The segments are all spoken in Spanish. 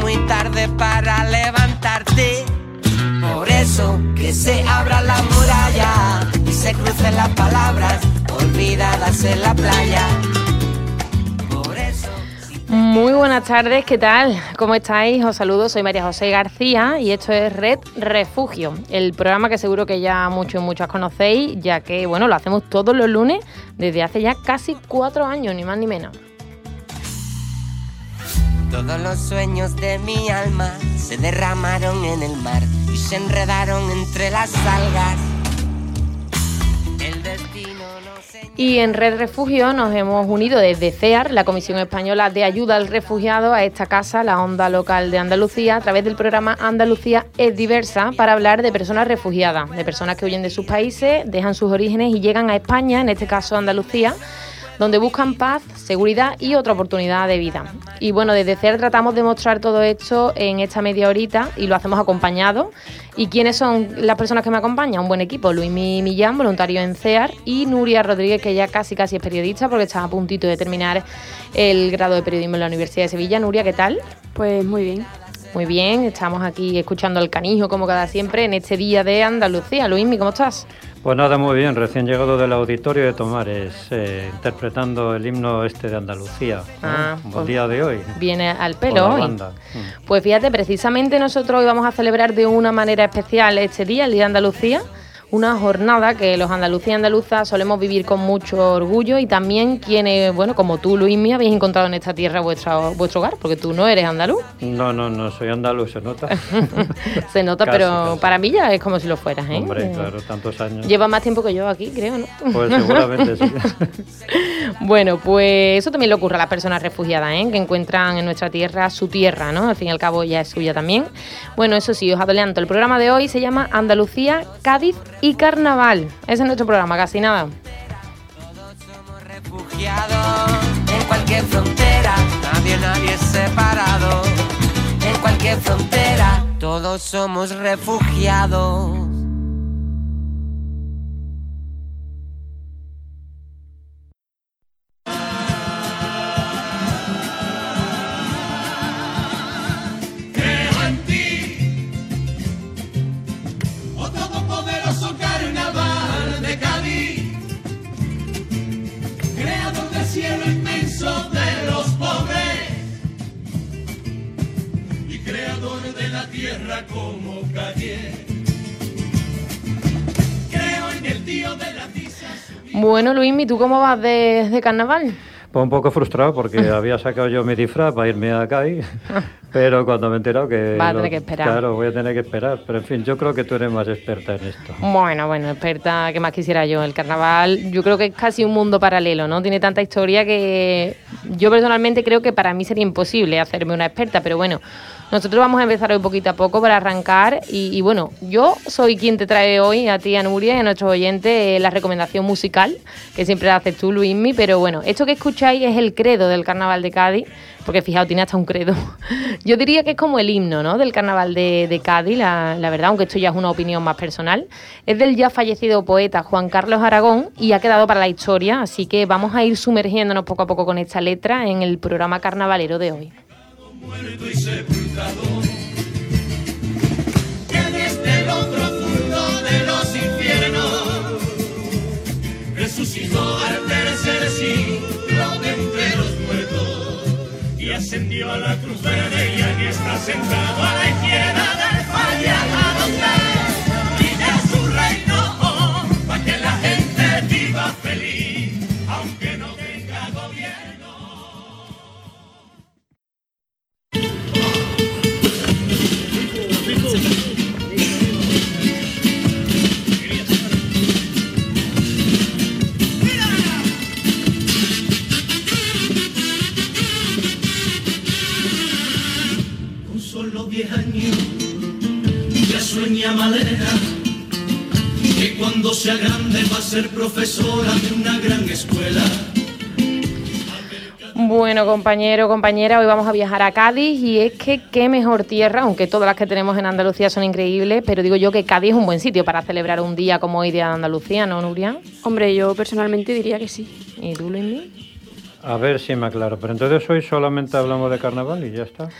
Muy tarde para levantarte. Por eso que se abra la muralla y se crucen las palabras olvidadas en la playa. Muy buenas tardes, ¿qué tal? ¿Cómo estáis? Os saludo, soy María José García y esto es Red Refugio, el programa que seguro que ya muchos y muchas conocéis, ya que bueno, lo hacemos todos los lunes desde hace ya casi cuatro años, ni más ni menos. Todos los sueños de mi alma se derramaron en el mar y se enredaron entre las algas. El destino y en Red Refugio nos hemos unido desde CEAR, la Comisión Española de Ayuda al Refugiado, a esta casa, la Onda Local de Andalucía, a través del programa Andalucía es diversa, para hablar de personas refugiadas, de personas que huyen de sus países, dejan sus orígenes y llegan a España, en este caso Andalucía donde buscan paz, seguridad y otra oportunidad de vida. Y bueno, desde CER tratamos de mostrar todo esto en esta media horita y lo hacemos acompañado. ¿Y quiénes son las personas que me acompañan? Un buen equipo, Luis Millán, voluntario en CEAR, y Nuria Rodríguez, que ya casi casi es periodista porque está a puntito de terminar el grado de periodismo en la Universidad de Sevilla. Nuria, ¿qué tal? Pues muy bien. Muy bien, estamos aquí escuchando al canijo como cada siempre en este día de Andalucía. Luismi, ¿cómo estás? Pues nada, muy bien, recién llegado del auditorio de Tomares, eh, interpretando el himno este de Andalucía, ah, el pues día de hoy. Viene al pelo hoy. Mm. Pues fíjate, precisamente nosotros hoy vamos a celebrar de una manera especial este día, el Día de Andalucía una jornada que los andaluces y andaluzas solemos vivir con mucho orgullo y también quienes, bueno, como tú, Luismi, habéis encontrado en esta tierra vuestro, vuestro hogar, porque tú no eres andaluz. No, no, no, soy andaluz, se nota. se nota, pero para mí ya es como si lo fueras, ¿eh? Hombre, claro, tantos años. Lleva más tiempo que yo aquí, creo, ¿no? Pues seguramente sí. bueno, pues eso también le ocurre a las personas refugiadas, ¿eh? Que encuentran en nuestra tierra su tierra, ¿no? Al fin y al cabo ya es suya también. Bueno, eso sí, os adelanto, el programa de hoy se llama Andalucía, Cádiz y carnaval. Ese es nuestro programa, casi nada. Todos somos refugiados en cualquier frontera, nadie, nadie es separado. En cualquier frontera, todos somos refugiados. Como Creo en el tío de la Bueno, Luis, ¿y tú cómo vas de, de carnaval? Pues un poco frustrado porque había sacado yo mi disfraz para irme a Cádiz, pero cuando me he enterado que... Va a tener que esperar. Claro, voy a tener que esperar, pero en fin, yo creo que tú eres más experta en esto. Bueno, bueno, experta, que más quisiera yo? El carnaval yo creo que es casi un mundo paralelo, ¿no? Tiene tanta historia que yo personalmente creo que para mí sería imposible hacerme una experta, pero bueno... Nosotros vamos a empezar hoy poquito a poco para arrancar y, bueno, yo soy quien te trae hoy a ti, a Nuria y a nuestros oyentes eh, la recomendación musical, que siempre haces tú, Luismi, pero bueno, esto que escucháis es el credo del Carnaval de Cádiz, porque fijaos, tiene hasta un credo. Yo diría que es como el himno ¿no? del Carnaval de, Cádiz, la, verdad, aunque esto ya es una opinión más personal. Es del ya fallecido poeta Juan Carlos Aragón y ha quedado para la historia, así que vamos a ir sumergiéndonos poco a poco con esta letra en el programa carnavalero de hoy muerto y que desde lo profundo de los infiernos resucitó al tercer siglo de entre los muertos y ascendió a la cruz verde y está sentado a la con Malena que cuando sea grande va a ser profesora de una gran escuela. Bueno, compañero, compañera, hoy vamos a viajar a Cádiz y es que qué mejor tierra, aunque todas las que tenemos en Andalucía son increíbles, pero digo yo que Cádiz es un buen sitio para celebrar un día como hoy Día de Andalucía, ¿no, Nuria? Hombre, yo personalmente diría que sí. ¿Y tú, Luis? A ver si me aclaro, pero entonces hoy solamente hablamos de carnaval y ya está.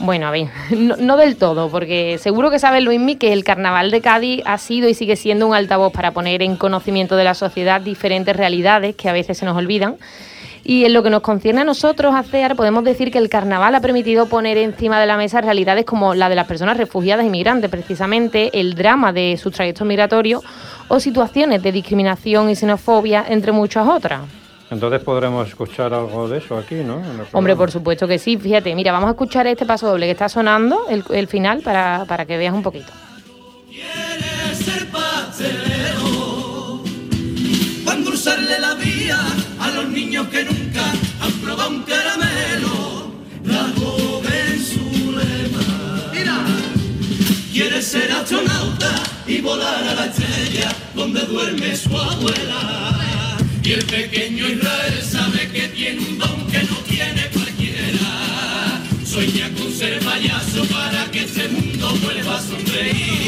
Bueno, a ver, no, del todo, porque seguro que sabe Luismi que el carnaval de Cádiz ha sido y sigue siendo un altavoz para poner en conocimiento de la sociedad diferentes realidades que a veces se nos olvidan y en lo que nos concierne a nosotros, a CEAR, podemos decir que el carnaval ha permitido poner encima de la mesa realidades como la de las personas refugiadas y migrantes, precisamente el drama de sus trayectos migratorios o situaciones de discriminación y xenofobia, entre muchas otras. Entonces podremos escuchar algo de eso aquí, ¿no? Hombre, por supuesto que sí. Fíjate, mira, vamos a escuchar este paso doble que está sonando, el, final, para, para que veas un poquito. endulzarle la vida a los niños que nunca han probado un caramelo. La joven Zulema, mira, quiere ser astronauta y volar a la estrella donde duerme su abuela. Y el pequeño Israel sabe que tiene un don que no tiene cualquiera. Sueña con ser payaso para que ese mundo vuelva a sonreír.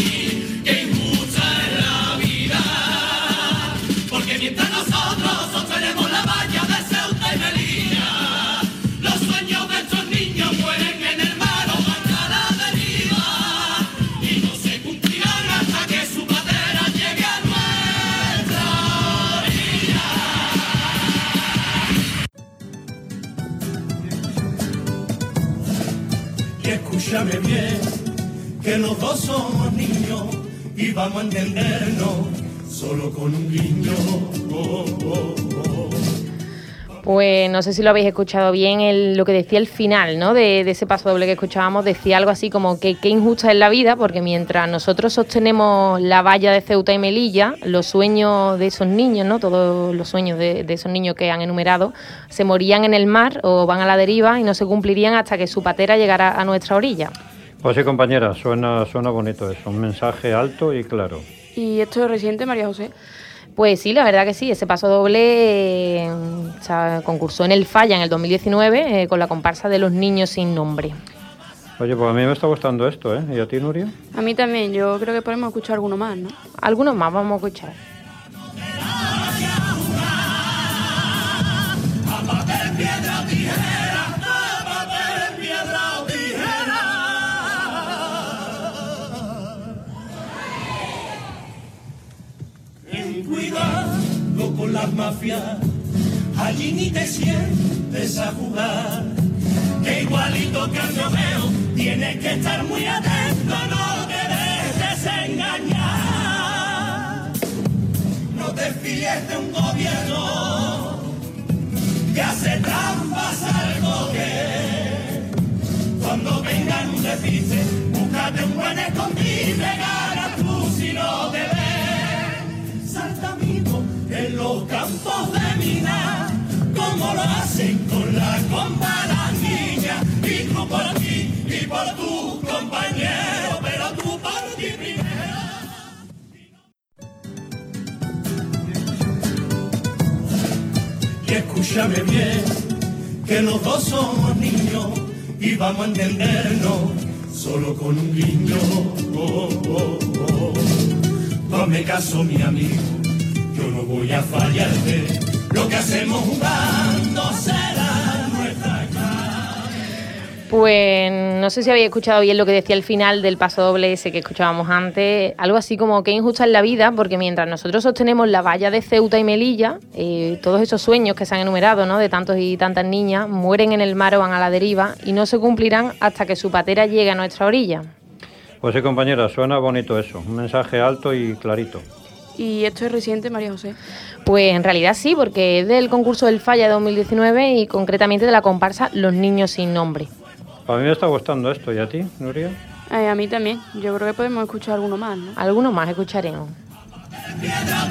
Los dos somos niños y vamos a entendernos solo con un guiño. Oh, oh, oh. Pues no sé si lo habéis escuchado bien, lo que decía el final ¿no? de, ese paso doble que escuchábamos, decía algo así como que qué injusta es la vida, porque mientras nosotros sostenemos la valla de Ceuta y Melilla, los sueños de esos niños, ¿no? todos los sueños de esos niños que han enumerado, se morían en el mar o van a la deriva y no se cumplirían hasta que su patera llegara a nuestra orilla. Pues sí, compañera, suena, suena bonito eso. Un mensaje alto y claro. ¿Y esto es reciente, María José? Pues sí, la verdad que sí, ese paso doble eh, o sea, concursó en el Falla en el 2019 eh, con la comparsa de los niños sin nombre. Oye, pues a mí me está gustando esto, ¿eh? ¿Y a ti, Nuria? A mí también, yo creo que podemos escuchar alguno más, ¿no? Algunos más vamos a escuchar. Las mafias, allí ni te sientes a jugar. Que igualito que Romeo, tienes que estar muy atento, no te dejes engañar. No te fíes de un gobierno que hace trampas escúchame bien, que los dos somos niños y vamos a entendernos solo con un guiño. Oh, oh, oh. Dame caso, mi amigo, yo no voy a fallarte. Lo que hacemos jugando nuestra Pues no sé si habéis escuchado bien lo que decía el final del paso doble ese que escuchábamos antes, algo así como que injusta es la vida, porque mientras nosotros sostenemos la valla de Ceuta y Melilla, eh, todos esos sueños que se han enumerado, ¿no? de tantos y tantas niñas, mueren en el mar o van a la deriva y no se cumplirán hasta que su patera llegue a nuestra orilla. Pues sí, compañera, suena bonito eso. Un mensaje alto y clarito. ¿Y esto es reciente, María José? Pues en realidad sí, porque es del concurso del Falla de 2019 y concretamente de la comparsa Los Niños Sin Nombre. A mí me está gustando esto. ¿Y a ti, Nuria? Eh, a mí también. Yo creo que podemos escuchar alguno más, ¿no? Algunos más escucharemos. piedra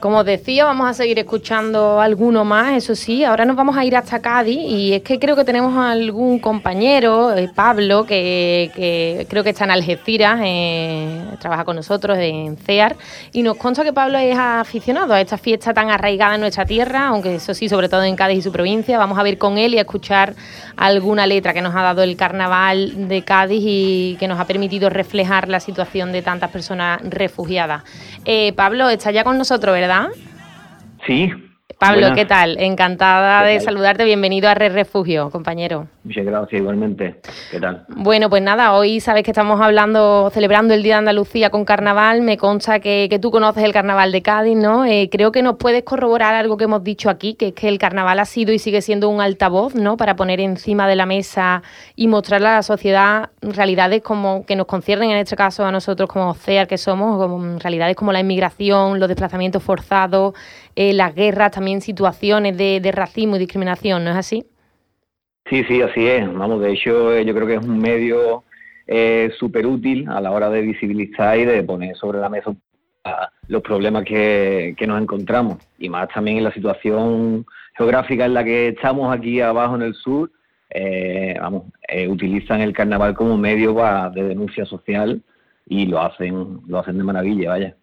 Como decía, vamos a seguir escuchando alguno más, eso sí. Ahora nos vamos a ir hasta Cádiz y es que creo que tenemos algún compañero, eh, Pablo, que, creo que está en Algeciras, eh, trabaja con nosotros en CEAR, y nos consta que Pablo es aficionado a esta fiesta tan arraigada en nuestra tierra, aunque eso sí, sobre todo en Cádiz y su provincia. Vamos a ver con él y a escuchar alguna letra que nos ha dado el carnaval de Cádiz y que nos ha permitido reflejar la situación de tantas personas refugiadas. Eh, Pablo, está ya con nosotros, ¿verdad? Sí, Pablo, ¿qué tal? Encantada de saludarte. Bienvenido a Red Refugio, compañero. Muchas gracias, igualmente. ¿Qué tal? Bueno, pues nada, hoy sabes que estamos hablando, celebrando el Día de Andalucía con carnaval. Me consta que, tú conoces el carnaval de Cádiz, ¿no? Eh, creo que nos puedes corroborar algo que hemos dicho aquí, que es que el carnaval ha sido y sigue siendo un altavoz, ¿no? Para poner encima de la mesa y mostrarle a la sociedad realidades como que nos conciernen, en este caso a nosotros como CEAR que somos, como realidades como la inmigración, los desplazamientos forzados, eh, las guerras, también situaciones de, racismo y discriminación, ¿no es así? Sí, sí, así es. Vamos, de hecho, eh, yo creo que es un medio eh, súper útil a la hora de visibilizar y de poner sobre la mesa los problemas que, nos encontramos. Y más también en la situación geográfica en la que estamos aquí abajo en el sur, vamos, utilizan el carnaval como medio de denuncia social y lo hacen, lo hacen de maravilla, vaya.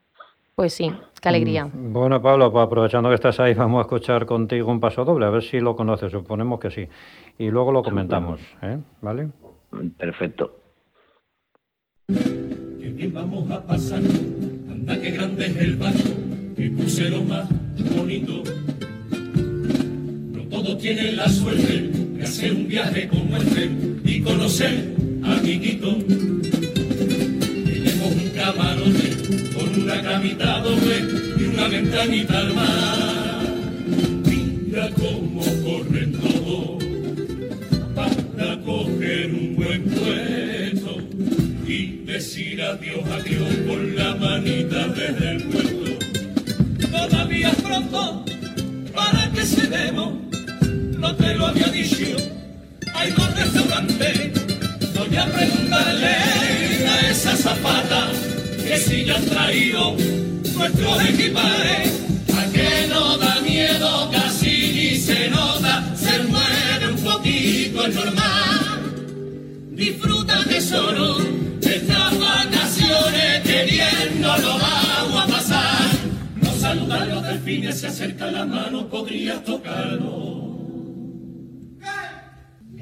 Pues sí, qué alegría. Mm, bueno, Pablo, pues aprovechando que estás ahí, vamos a escuchar contigo un paso doble, a ver si lo conoces, suponemos que sí. Y luego lo comentamos, ¿eh? ¿vale? Perfecto. Qué bien vamos a pasar, anda que grande es el barco, qué crucero más bonito. No todo tiene la suerte de hacer un viaje como este y conocer a Quiquito. Tenemos un camarote camita doble y una ventanita al mar. Mira cómo corren todos para coger un buen puesto y decir adiós, adiós con la manita desde el puerto. Todavía pronto para que se demos, no te lo había dicho, hay dos restaurantes, voy a preguntarle a esa zapata que si ya han traído nuestros equipajes, a que no da miedo, casi ni se nota, se mueve un poquito el normal. Disfruta tesoro de estas vacaciones, que bien no lo vamos a pasar. No saludan los delfines, se acerca la mano, podrías tocarlo.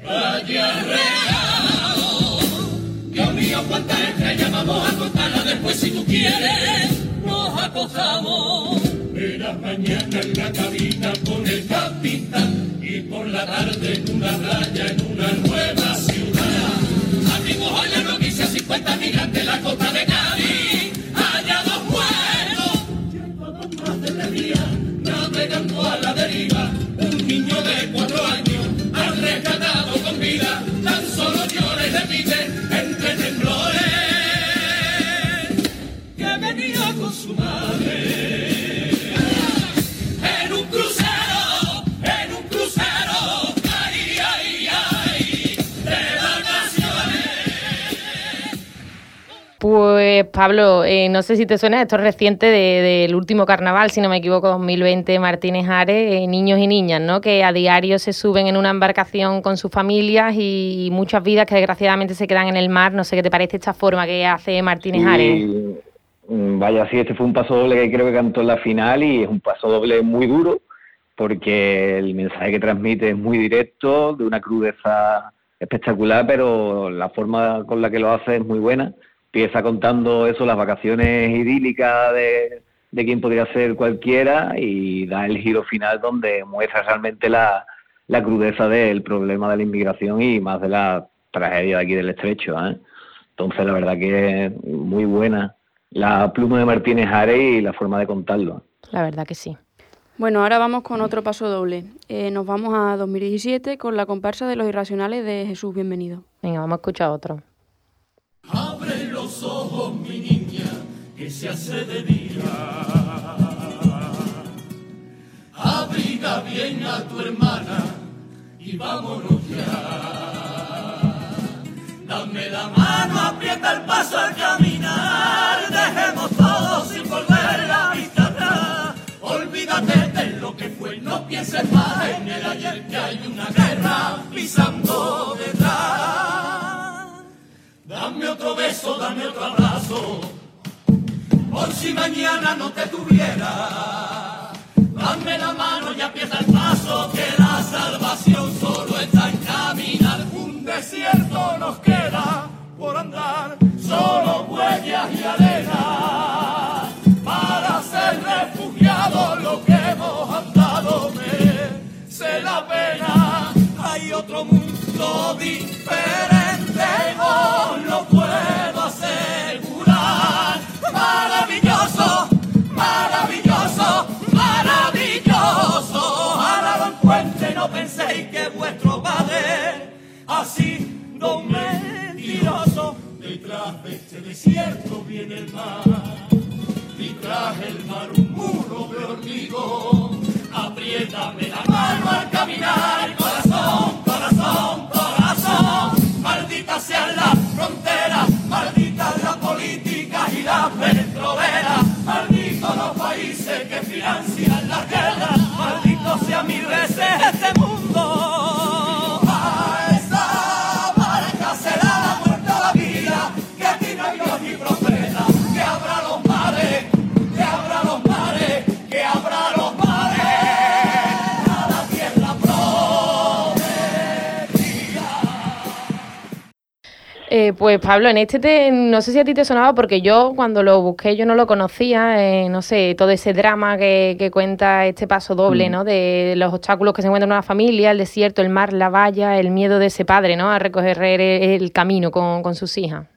Vaya regalo, Dios mío, cuántas estrellas vamos a contarla nos acojamos. Verás mañana en la cabina con el capitán y por la tarde en una playa en una nueva ciudad. Abrimos hoy la noticia 50 migrantes la costa Pues Pablo, eh, no sé si te suena, esto es reciente del último carnaval, si no me equivoco, 2020, Martínez Ares, eh, niños y niñas, ¿no? Que a diario se suben en una embarcación con sus familias y muchas vidas que desgraciadamente se quedan en el mar. No sé qué te parece esta forma que hace Martínez Ares. Mm, vaya, sí, este fue un paso doble que creo que cantó en la final y es un paso doble muy duro porque el mensaje que transmite es muy directo, de una crudeza espectacular, pero la forma con la que lo hace es muy buena. Empieza contando eso, las vacaciones idílicas de, de quien podría ser cualquiera y da el giro final donde muestra realmente la, la crudeza del problema de la inmigración y más de la tragedia de aquí del estrecho. ¿eh? Entonces, la verdad que es muy buena la pluma de Martínez Are y la forma de contarlo. La verdad que sí. Bueno, ahora vamos con otro paso doble. Eh, nos vamos a 2017 con la comparsa de los irracionales de Jesús Bienvenido. Venga, vamos a escuchar otro ojos, mi niña, que se hace de día. Abriga bien a tu hermana y vámonos ya. Dame la mano, aprieta el paso al caminar, dejemos todo sin volver la vista atrás. Olvídate de lo que fue, no pienses más en el ayer que hay una guerra pisando detrás. Dame otro beso, dame otro abrazo, por si mañana no te tuviera. Dame la mano y aprieta el paso, que la salvación solo está en caminar. Un desierto nos queda por andar, solo huellas y arena. Y tras el mar un muro de hormigón. Apriétame la mano al caminar, corazón, corazón, corazón. Maldita sea la frontera, maldita la política y la petrolera. Malditos los países que financian la guerra, maldito sea mil veces este mundo. Eh, pues Pablo, en este te, no sé si a ti te sonaba porque yo cuando lo busqué yo no lo conocía, eh, no sé, todo ese drama que, que cuenta este paso doble, Mm. ¿no? De los obstáculos que se encuentran en una familia, el desierto, el mar, la valla, el miedo de ese padre, ¿no? A recoger el, camino con, con sus hijas.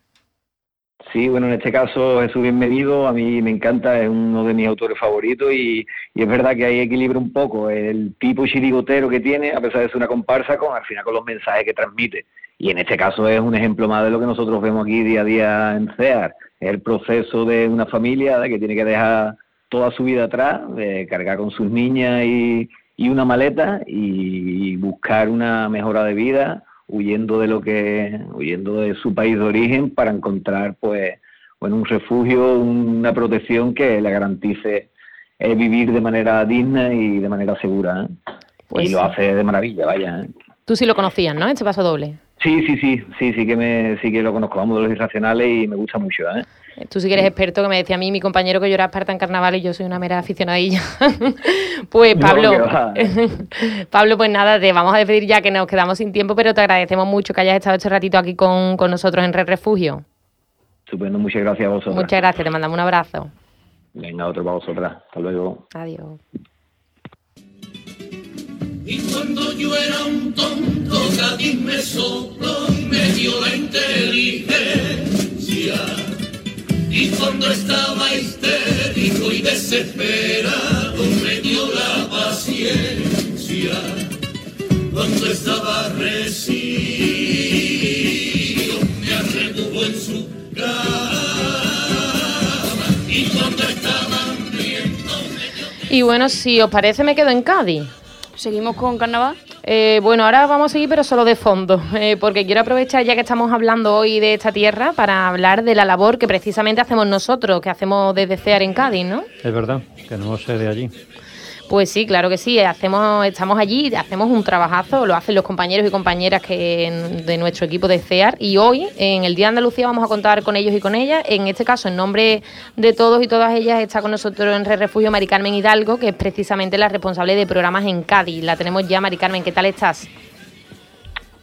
Sí, bueno, en este caso Jesús Bienvenido a mí me encanta, es uno de mis autores favoritos y, y es verdad que ahí equilibra un poco el tipo chirigotero que tiene, a pesar de ser una comparsa, con al final con los mensajes que transmite. Y en este caso es un ejemplo más de lo que nosotros vemos aquí día a día en CEAR. Es el proceso de una familia que tiene que dejar toda su vida atrás, de cargar con sus niñas y, y una maleta y buscar una mejora de vida huyendo de lo que huyendo de su país de origen para encontrar pues bueno un refugio una protección que le garantice eh, vivir de manera digna y de manera segura ¿eh? Pues y lo hace de maravilla vaya ¿eh? Tú sí lo conocías, ¿no? Este paso doble. sí sí sí sí sí que me sí que lo conozco vamos de los irracionales y me gusta mucho ¿eh? Tú sí que eres experto, que me decía a mí mi compañero que yo era experta en carnaval y yo soy una mera aficionadilla. pues Pablo. Pablo, pues nada, te vamos a despedir ya que nos quedamos sin tiempo, pero te agradecemos mucho que hayas estado este ratito aquí con, con nosotros en Red Refugio. estupendo muchas gracias a vosotros Muchas gracias, te mandamos un abrazo. venga otro para vosotras hasta luego Adiós. Y cuando yo era un tonto, Cádiz me sopló y me dio la inteligencia. Y cuando estaba histérico y desesperado, me dio la paciencia. Cuando estaba recido, me arretuvo en su cama. Y cuando estaba hambriento, me dio Y bueno, si os parece, me quedo en Cádiz. Seguimos con carnaval. Eh, bueno, ahora vamos a seguir, pero solo de fondo, eh, porque quiero aprovechar ya que estamos hablando hoy de esta tierra para hablar de la labor que precisamente hacemos nosotros, que hacemos desde CEAR en Cádiz, ¿no? Es verdad, que no sé de allí. Pues sí, claro que sí, hacemos, estamos allí, hacemos un trabajazo, lo hacen los compañeros y compañeras que, de nuestro equipo de CEAR y hoy, en el Día de Andalucía, vamos a contar con ellos y con ellas. En este caso, en nombre de todos y todas ellas, está con nosotros en Red Refugio Mari Carmen Hidalgo, que es precisamente la responsable de programas en Cádiz. La tenemos ya, Mari Carmen, ¿qué tal estás?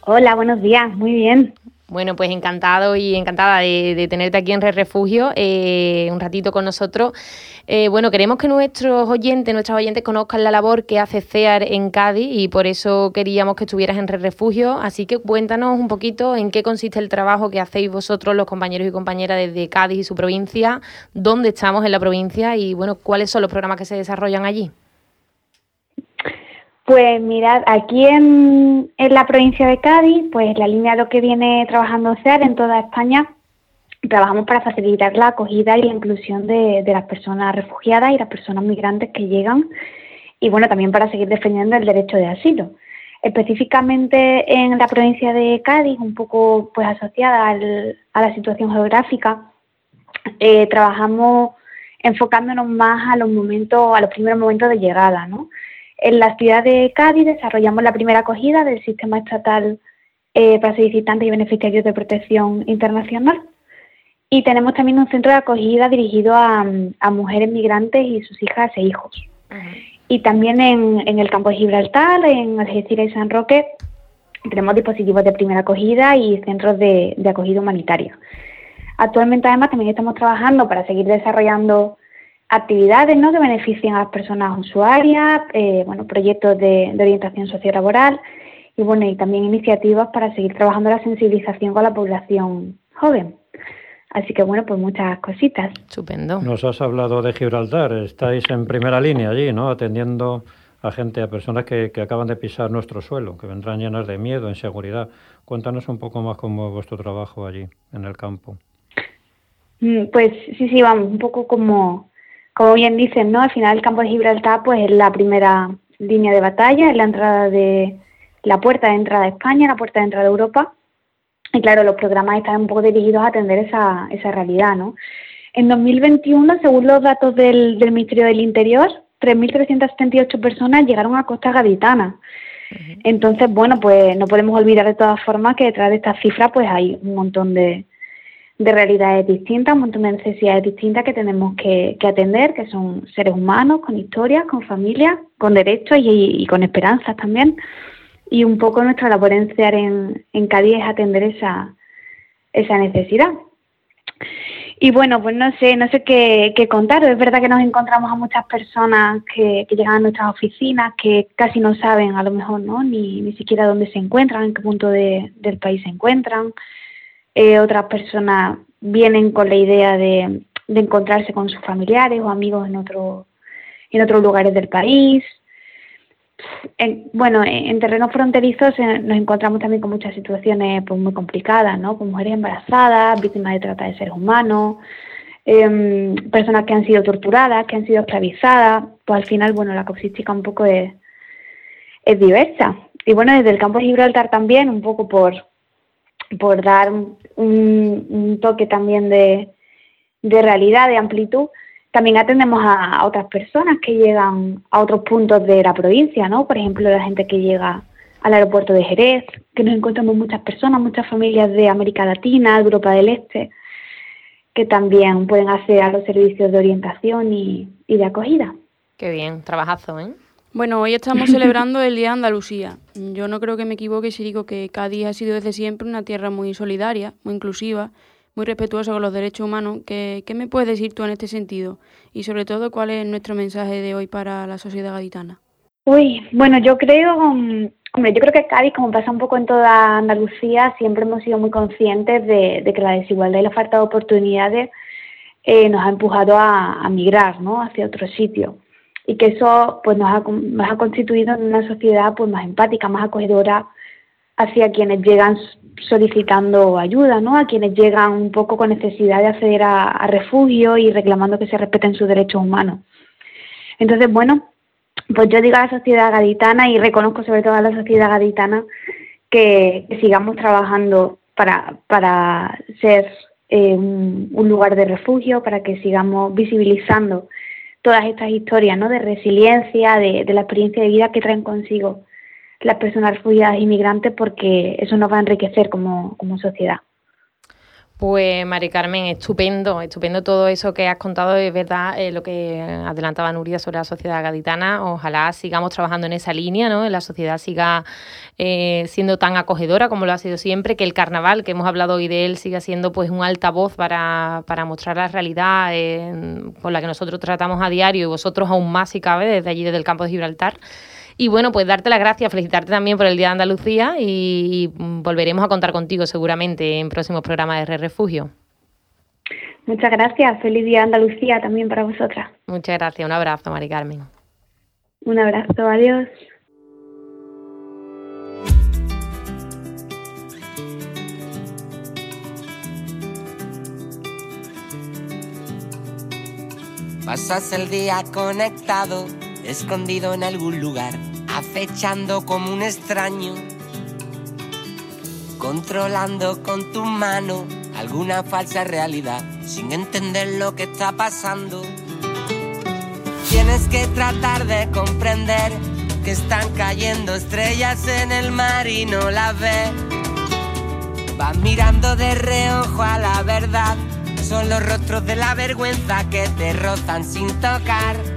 Hola, buenos días, muy bien. Bueno, pues encantado y encantada de, tenerte aquí en Red Refugio eh, un ratito con nosotros. Eh, bueno, queremos que nuestros oyentes, nuestras oyentes conozcan la labor que hace CEAR en Cádiz y por eso queríamos que estuvieras en Red Refugio. Así que cuéntanos un poquito en qué consiste el trabajo que hacéis vosotros, los compañeros y compañeras desde Cádiz y su provincia, dónde estamos en la provincia y, bueno, cuáles son los programas que se desarrollan allí. Pues mirad, aquí en, en la provincia de Cádiz, pues la línea de lo que viene trabajando CEAR en toda España, trabajamos para facilitar la acogida y la inclusión de, de las personas refugiadas y las personas migrantes que llegan y bueno, también para seguir defendiendo el derecho de asilo. Específicamente en la provincia de Cádiz, un poco pues asociada al- a la situación geográfica, eh, trabajamos enfocándonos más a los momentos, a los primeros momentos de llegada, ¿no? En la ciudad de Cádiz desarrollamos la primera acogida del sistema estatal eh, para solicitantes y beneficiarios de protección internacional. Y tenemos también un centro de acogida dirigido a, mujeres migrantes y sus hijas e hijos. Y también en, el campo de Gibraltar, en Algeciras y San Roque, tenemos dispositivos de primera acogida y centros de, acogida humanitaria. Actualmente, además, también estamos trabajando para seguir desarrollando actividades ¿no? que beneficien a las personas usuarias, eh, bueno, proyectos de, de orientación sociolaboral y, bueno, y también iniciativas para seguir trabajando la sensibilización con la población joven. Así que bueno, pues muchas cositas. Estupendo. Nos has hablado de Gibraltar, estáis en primera línea allí, ¿no? Atendiendo a gente, a personas que, acaban de pisar nuestro suelo, que vendrán llenas de miedo, inseguridad. Cuéntanos un poco más cómo es vuestro trabajo allí, en el campo. Mm, pues sí, sí, vamos, un poco como, como bien dicen, ¿no? Al final el campo de Gibraltar pues es la primera línea de batalla, es la entrada de la puerta de entrada de España, la puerta de entrada de Europa y claro, los programas están un poco dirigidos a atender esa, esa realidad, ¿no? En 2021, según los datos del, del Ministerio del Interior, 3.378 personas llegaron a Costa Gaditana. Entonces, bueno, pues no podemos olvidar de todas formas que detrás de estas cifras pues hay un montón de, de realidades distintas, un montón de necesidades distintas que tenemos que, que atender, que son seres humanos, con historias, con familias, con derechos y, con esperanzas también y un poco nuestra labor en CEAR en, Cádiz es atender esa, esa necesidad. Y bueno, pues no sé, no sé qué, qué contar. Es verdad que nos encontramos a muchas personas que, que, llegan a nuestras oficinas que casi no saben, a lo mejor, ¿no? Ni, ni siquiera dónde se encuentran, en qué punto de, del país se encuentran. Eh, otras personas vienen con la idea de, encontrarse con sus familiares o amigos en, otro, en otros lugares del país bueno, en, terrenos fronterizos eh, nos encontramos también con muchas situaciones pues, muy complicadas, ¿no? Con mujeres embarazadas, víctimas de trata de seres humanos, em, personas que han sido torturadas, que han sido esclavizadas. Pues al final, bueno, la causística un poco es, es diversa. Y bueno, desde el campo de Gibraltar también, un poco por, por dar un, toque también de, de realidad, de amplitud, también atendemos a, otras personas que llegan a otros puntos de la provincia, ¿no? Por ejemplo, la gente que llega al aeropuerto de Jerez, que nos encontramos muchas personas, muchas familias de América Latina, Europa del Este, que también pueden acceder a los servicios de orientación y, y de acogida. Qué bien, trabajazo, ¿eh? Bueno, hoy estamos celebrando el Día de Andalucía. Yo no creo que me equivoque si digo que Cádiz ha sido desde siempre una tierra muy solidaria, muy inclusiva muy respetuoso con los derechos humanos. ¿Qué, ¿Qué, me puedes decir tú en este sentido? Y sobre todo, ¿cuál es nuestro mensaje de hoy para la sociedad gaditana? Uy, bueno, yo creo, hombre, yo creo que Cádiz, como pasa un poco en toda Andalucía, siempre hemos sido muy conscientes de, de que la desigualdad y la falta de oportunidades eh, nos ha empujado a, a, migrar, ¿no? Hacia otro sitio. Y que eso, pues, nos ha, nos ha constituido en una sociedad, pues, más empática, más acogedora hacia quienes llegan solicitando ayuda, ¿no? A quienes llegan un poco con necesidad de acceder a, refugio y reclamando que se respeten sus derechos humanos. Entonces, bueno, pues yo digo a la sociedad gaditana y reconozco sobre todo a la sociedad gaditana que, sigamos trabajando para, para ser eh, un, lugar de refugio, para que sigamos visibilizando todas estas historias ¿no? de resiliencia, de, la experiencia de vida que traen consigo las personas refugiadas e inmigrantes porque eso nos va a enriquecer como, como sociedad. Pues Mari Carmen, estupendo, estupendo todo eso que has contado, es verdad eh, lo que adelantaba Nuria sobre la sociedad gaditana, ojalá sigamos trabajando en esa línea, ¿no? la sociedad siga eh, siendo tan acogedora como lo ha sido siempre, que el carnaval, que hemos hablado hoy de él, siga siendo pues un altavoz para, para mostrar la realidad eh, con la que nosotros tratamos a diario y vosotros aún más si cabe desde allí, desde el campo de Gibraltar. Y bueno, pues darte las gracias, felicitarte también por el Día de Andalucía y, volveremos a contar contigo seguramente en próximos programas de Re Refugio. Muchas gracias. Feliz Día de Andalucía también para vosotras. Muchas gracias. Un abrazo, Mari Carmen. Un abrazo. Adiós. Pasas el día conectado escondido en algún lugar, acechando como un extraño, controlando con tu mano alguna falsa realidad, sin entender lo que está pasando. Tienes que tratar de comprender que están cayendo estrellas en el mar y no las ves. Vas mirando de reojo a la verdad Son los rostros de la vergüenza que te rozan sin tocar.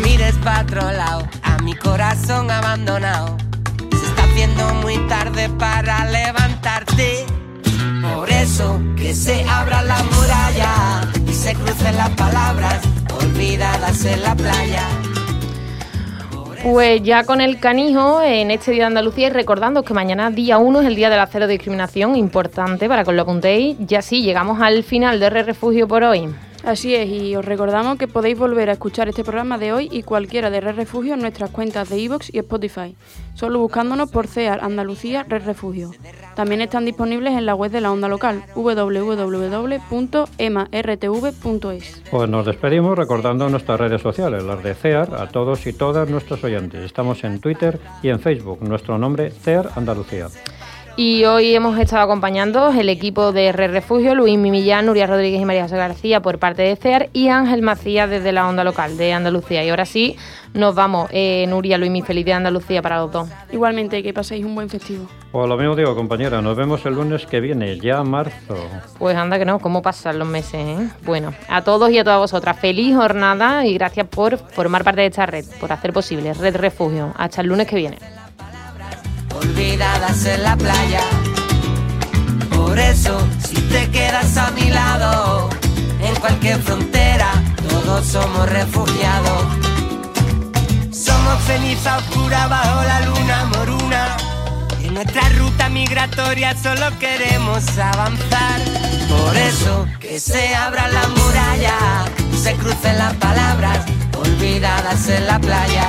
Mires para otro lado, a mi corazón abandonado. Se está haciendo muy tarde para levantarte. Por eso que se abra la muralla y se crucen las palabras olvidadas en la playa. Pues ya con el canijo en este Día de Andalucía y recordando que mañana día 1 es el Día de la Cero Discriminación, importante para que os lo apuntéis. Ya sí, llegamos al final de Re Refugio por hoy. Así es, y os recordamos que podéis volver a escuchar este programa de hoy y cualquiera de Red Refugio en nuestras cuentas de iVoox y Spotify, solo buscándonos por CEAR Andalucía Red Refugio. También están disponibles en la web de la onda local, www.emartv.es. Pues nos despedimos recordando nuestras redes sociales, las de CEAR, a todos y todas nuestros oyentes. Estamos en Twitter y en Facebook, nuestro nombre CEAR Andalucía. Y hoy hemos estado acompañando el equipo de Red Refugio, Luis Mimillán, Nuria Rodríguez y María José García por parte de CEAR y Ángel Macías desde la onda local de Andalucía. Y ahora sí, nos vamos. Eh, Nuria, Luis, mi feliz de Andalucía para los dos. Igualmente, que paséis un buen festivo. Pues lo mismo digo, compañera, nos vemos el lunes que viene, ya marzo. Pues anda que no, ¿cómo pasan los meses? Eh? Bueno, a todos y a todas vosotras, feliz jornada y gracias por formar parte de esta red, por hacer posible Red Refugio. Hasta el lunes que viene olvidadas en la playa. Por eso, si te quedas a mi lado, en cualquier frontera, todos somos refugiados. Somos ceniza oscura bajo la luna moruna. En nuestra ruta migratoria solo queremos avanzar. Por eso, que se abra la muralla, se crucen las palabras olvidadas en la playa.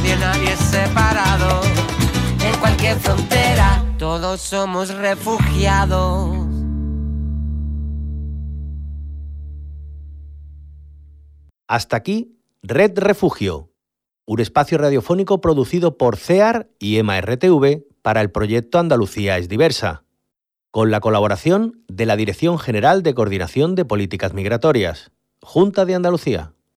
nadie, nadie es separado. En cualquier frontera, todos somos refugiados. Hasta aquí, Red Refugio, un espacio radiofónico producido por CEAR y EMA-RTV para el proyecto Andalucía es diversa, con la colaboración de la Dirección General de Coordinación de Políticas Migratorias, Junta de Andalucía.